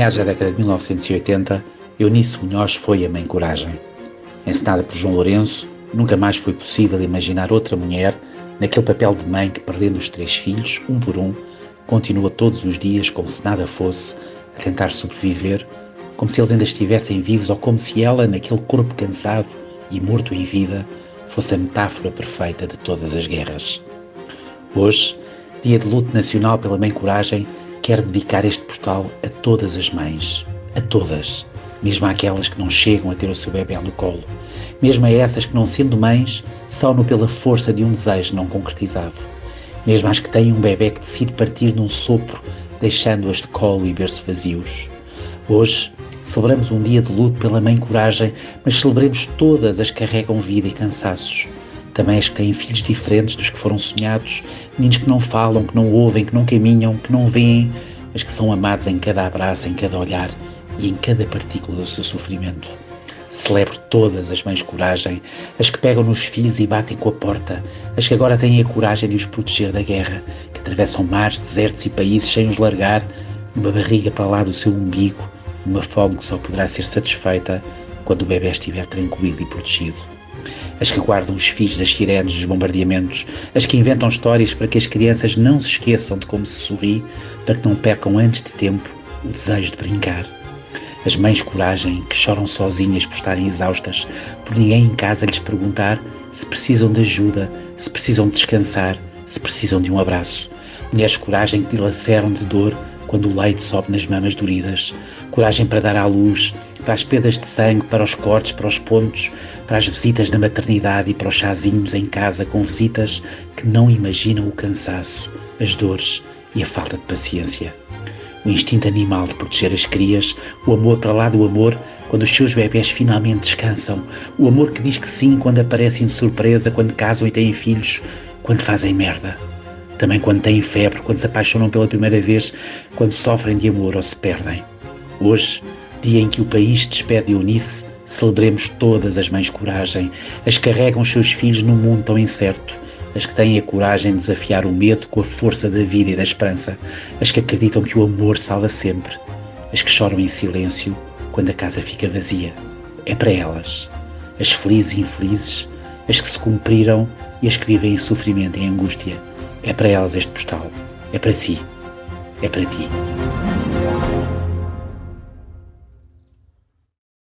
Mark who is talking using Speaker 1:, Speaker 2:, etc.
Speaker 1: meados da década de 1980, Eunice Munhoz foi a Mãe Coragem. Encenada por João Lourenço, nunca mais foi possível imaginar outra mulher naquele papel de mãe que, perdendo os três filhos, um por um, continua todos os dias, como se nada fosse, a tentar sobreviver, como se eles ainda estivessem vivos ou como se ela, naquele corpo cansado e morto em vida, fosse a metáfora perfeita de todas as guerras. Hoje, dia de luto nacional pela Mãe Coragem, quero dedicar este postal a todas as mães, a todas, mesmo àquelas que não chegam a ter o seu bebê no colo, mesmo a essas que, não sendo mães, são-no pela força de um desejo não concretizado, mesmo às que têm um bebê que decide partir num sopro, deixando-as de colo e berço vazios. Hoje, celebramos um dia de luto pela Mãe Coragem, mas celebremos todas as que carregam vida e cansaços. Também as que têm filhos diferentes dos que foram sonhados, meninos que não falam, que não ouvem, que não caminham, que não veem, mas que são amados em cada abraço, em cada olhar e em cada partícula do seu sofrimento. Celebro todas as mães coragem, as que pegam nos filhos e batem com a porta, as que agora têm a coragem de os proteger da guerra, que atravessam mares, desertos e países sem os largar, numa barriga para lá do seu umbigo, numa fome que só poderá ser satisfeita quando o bebê estiver tranquilo e protegido. As que guardam os filhos das sirenes dos bombardeamentos, as que inventam histórias para que as crianças não se esqueçam de como se sorri, para que não percam antes de tempo o desejo de brincar as mães coragem que choram sozinhas por estarem exaustas, por ninguém em casa lhes perguntar se precisam de ajuda, se precisam de descansar, se precisam de um abraço. Mulheres coragem que dilaceram de dor quando o leite sobe nas mamas doridas. Coragem para dar à luz, para as pedras de sangue, para os cortes, para os pontos, para as visitas na maternidade e para os chazinhos em casa com visitas que não imaginam o cansaço, as dores e a falta de paciência o instinto animal de proteger as crias, o amor para lá do amor quando os seus bebés finalmente descansam, o amor que diz que sim quando aparecem de surpresa, quando casam e têm filhos, quando fazem merda. Também quando têm febre, quando se apaixonam pela primeira vez, quando sofrem de amor ou se perdem. Hoje, dia em que o país despede Eunice, celebremos todas as mães coragem, as que carregam os seus filhos num mundo tão incerto as que têm a coragem de desafiar o medo com a força da vida e da esperança, as que acreditam que o amor salva sempre, as que choram em silêncio quando a casa fica vazia. É para elas, as felizes e infelizes, as que se cumpriram e as que vivem em sofrimento e angústia. É para elas este postal. É para si. É para ti.